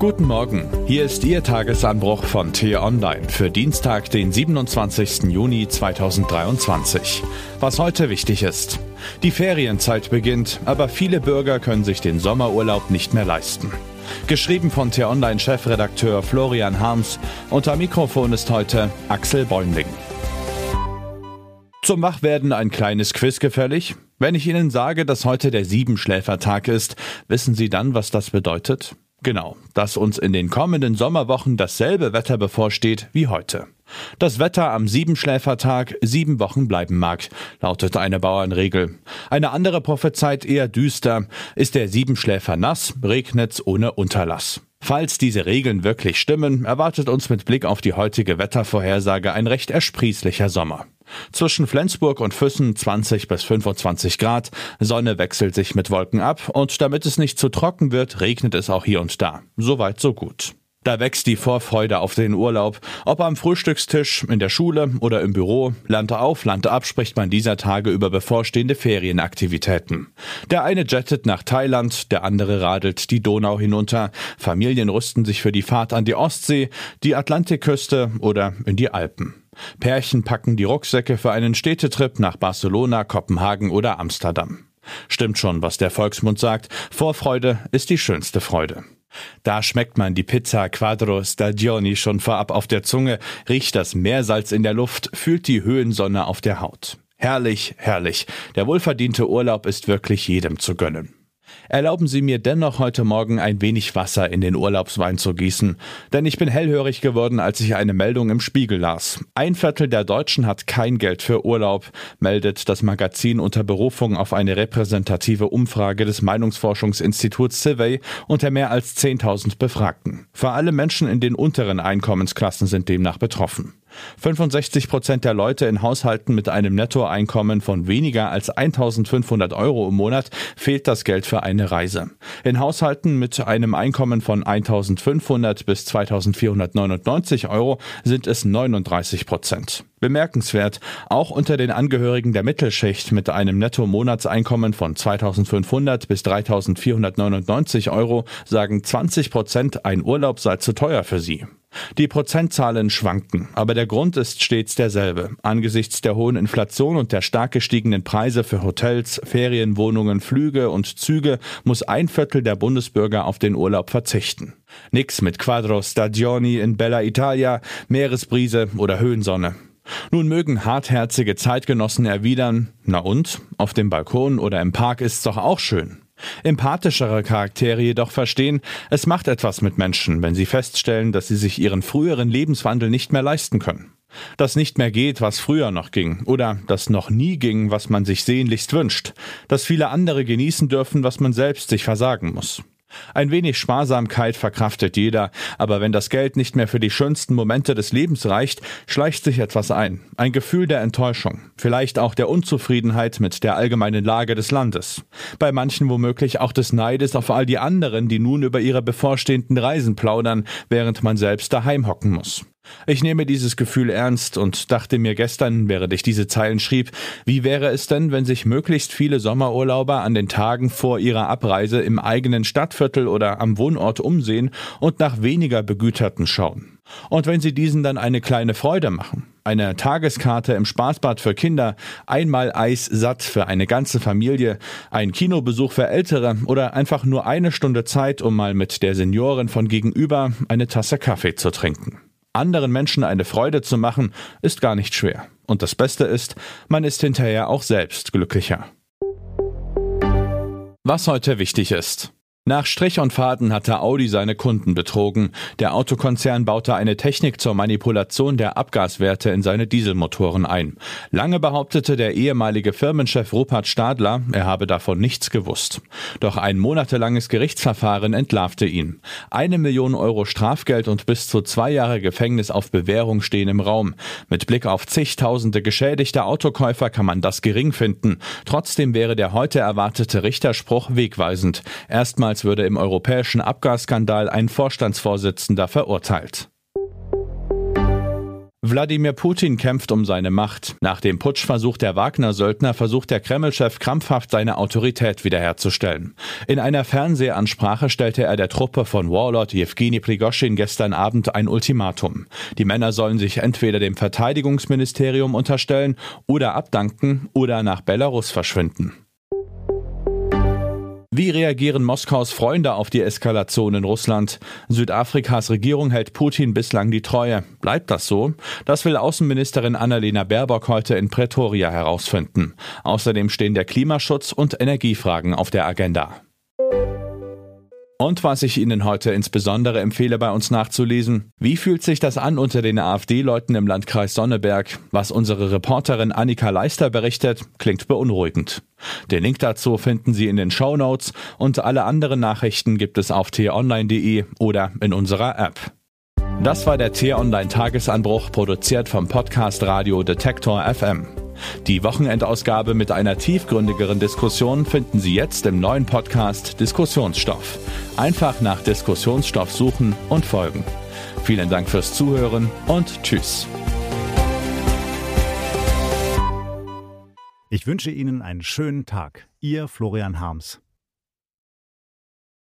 Guten Morgen, hier ist Ihr Tagesanbruch von T-Online für Dienstag, den 27. Juni 2023. Was heute wichtig ist. Die Ferienzeit beginnt, aber viele Bürger können sich den Sommerurlaub nicht mehr leisten. Geschrieben von T-Online-Chefredakteur Florian Harms. Unter Mikrofon ist heute Axel Bäumling. Zum Wachwerden ein kleines Quiz gefällig? Wenn ich Ihnen sage, dass heute der Siebenschläfertag ist, wissen Sie dann, was das bedeutet? Genau, dass uns in den kommenden Sommerwochen dasselbe Wetter bevorsteht wie heute. Das Wetter am Siebenschläfertag sieben Wochen bleiben mag, lautet eine Bauernregel. Eine andere prophezeit eher düster. Ist der Siebenschläfer nass, regnet's ohne Unterlass. Falls diese Regeln wirklich stimmen, erwartet uns mit Blick auf die heutige Wettervorhersage ein recht ersprießlicher Sommer. Zwischen Flensburg und Füssen 20 bis 25 Grad, Sonne wechselt sich mit Wolken ab und damit es nicht zu trocken wird, regnet es auch hier und da. Soweit so gut. Da wächst die Vorfreude auf den Urlaub. Ob am Frühstückstisch, in der Schule oder im Büro, Land auf, Land ab spricht man dieser Tage über bevorstehende Ferienaktivitäten. Der eine jettet nach Thailand, der andere radelt die Donau hinunter. Familien rüsten sich für die Fahrt an die Ostsee, die Atlantikküste oder in die Alpen. Pärchen packen die Rucksäcke für einen Städtetrip nach Barcelona, Kopenhagen oder Amsterdam. Stimmt schon, was der Volksmund sagt. Vorfreude ist die schönste Freude. Da schmeckt man die Pizza Quadro Stagioni schon vorab auf der Zunge, riecht das Meersalz in der Luft, fühlt die Höhensonne auf der Haut. Herrlich, herrlich. Der wohlverdiente Urlaub ist wirklich jedem zu gönnen. Erlauben Sie mir dennoch heute Morgen ein wenig Wasser in den Urlaubswein zu gießen, denn ich bin hellhörig geworden, als ich eine Meldung im Spiegel las. Ein Viertel der Deutschen hat kein Geld für Urlaub, meldet das Magazin unter Berufung auf eine repräsentative Umfrage des Meinungsforschungsinstituts Civey unter mehr als 10.000 Befragten. Vor allem Menschen in den unteren Einkommensklassen sind demnach betroffen. 65 Prozent der Leute in Haushalten mit einem Nettoeinkommen von weniger als 1500 Euro im Monat fehlt das Geld für eine Reise. In Haushalten mit einem Einkommen von 1500 bis 2499 Euro sind es 39 Prozent. Bemerkenswert, auch unter den Angehörigen der Mittelschicht mit einem Netto-Monatseinkommen von 2500 bis 3499 Euro sagen 20 Prozent, ein Urlaub sei zu teuer für sie. Die Prozentzahlen schwanken, aber der Grund ist stets derselbe. Angesichts der hohen Inflation und der stark gestiegenen Preise für Hotels, Ferienwohnungen, Flüge und Züge muss ein Viertel der Bundesbürger auf den Urlaub verzichten. Nix mit Quadro Stagioni in Bella Italia, Meeresbrise oder Höhensonne. Nun mögen hartherzige Zeitgenossen erwidern, na und, auf dem Balkon oder im Park ist's doch auch schön. Empathischere Charaktere jedoch verstehen, es macht etwas mit Menschen, wenn sie feststellen, dass sie sich ihren früheren Lebenswandel nicht mehr leisten können. Dass nicht mehr geht, was früher noch ging, oder dass noch nie ging, was man sich sehnlichst wünscht, dass viele andere genießen dürfen, was man selbst sich versagen muss. Ein wenig Sparsamkeit verkraftet jeder, aber wenn das Geld nicht mehr für die schönsten Momente des Lebens reicht, schleicht sich etwas ein. Ein Gefühl der Enttäuschung, vielleicht auch der Unzufriedenheit mit der allgemeinen Lage des Landes. Bei manchen womöglich auch des Neides auf all die anderen, die nun über ihre bevorstehenden Reisen plaudern, während man selbst daheim hocken muss. Ich nehme dieses Gefühl ernst und dachte mir gestern, während ich diese Zeilen schrieb, wie wäre es denn, wenn sich möglichst viele Sommerurlauber an den Tagen vor ihrer Abreise im eigenen Stadtviertel oder am Wohnort umsehen und nach weniger Begüterten schauen. Und wenn sie diesen dann eine kleine Freude machen, eine Tageskarte im Spaßbad für Kinder, einmal Eis satt für eine ganze Familie, ein Kinobesuch für Ältere oder einfach nur eine Stunde Zeit, um mal mit der Seniorin von gegenüber eine Tasse Kaffee zu trinken. Anderen Menschen eine Freude zu machen, ist gar nicht schwer. Und das Beste ist, man ist hinterher auch selbst glücklicher. Was heute wichtig ist. Nach Strich und Faden hatte Audi seine Kunden betrogen. Der Autokonzern baute eine Technik zur Manipulation der Abgaswerte in seine Dieselmotoren ein. Lange behauptete der ehemalige Firmenchef Rupert Stadler, er habe davon nichts gewusst. Doch ein monatelanges Gerichtsverfahren entlarvte ihn. Eine Million Euro Strafgeld und bis zu zwei Jahre Gefängnis auf Bewährung stehen im Raum. Mit Blick auf zigtausende geschädigte Autokäufer kann man das gering finden. Trotzdem wäre der heute erwartete Richterspruch wegweisend. Erstmal Damals würde im europäischen Abgasskandal ein Vorstandsvorsitzender verurteilt. Wladimir Putin kämpft um seine Macht. Nach dem Putschversuch der Wagner-Söldner versucht der Kreml-Chef krampfhaft seine Autorität wiederherzustellen. In einer Fernsehansprache stellte er der Truppe von Warlord Jewgeni Prigoschin gestern Abend ein Ultimatum. Die Männer sollen sich entweder dem Verteidigungsministerium unterstellen oder abdanken oder nach Belarus verschwinden. Wie reagieren Moskaus Freunde auf die Eskalation in Russland? Südafrikas Regierung hält Putin bislang die Treue. Bleibt das so? Das will Außenministerin Annalena Baerbock heute in Pretoria herausfinden. Außerdem stehen der Klimaschutz und Energiefragen auf der Agenda. Und was ich Ihnen heute insbesondere empfehle, bei uns nachzulesen. Wie fühlt sich das an unter den AfD-Leuten im Landkreis Sonneberg? Was unsere Reporterin Annika Leister berichtet, klingt beunruhigend. Den Link dazu finden Sie in den Show Notes und alle anderen Nachrichten gibt es auf t-online.de oder in unserer App. Das war der T-Online Tagesanbruch, produziert vom Podcast Radio Detektor FM. Die Wochenendausgabe mit einer tiefgründigeren Diskussion finden Sie jetzt im neuen Podcast Diskussionsstoff. Einfach nach Diskussionsstoff suchen und folgen. Vielen Dank fürs Zuhören und Tschüss. Ich wünsche Ihnen einen schönen Tag. Ihr Florian Harms.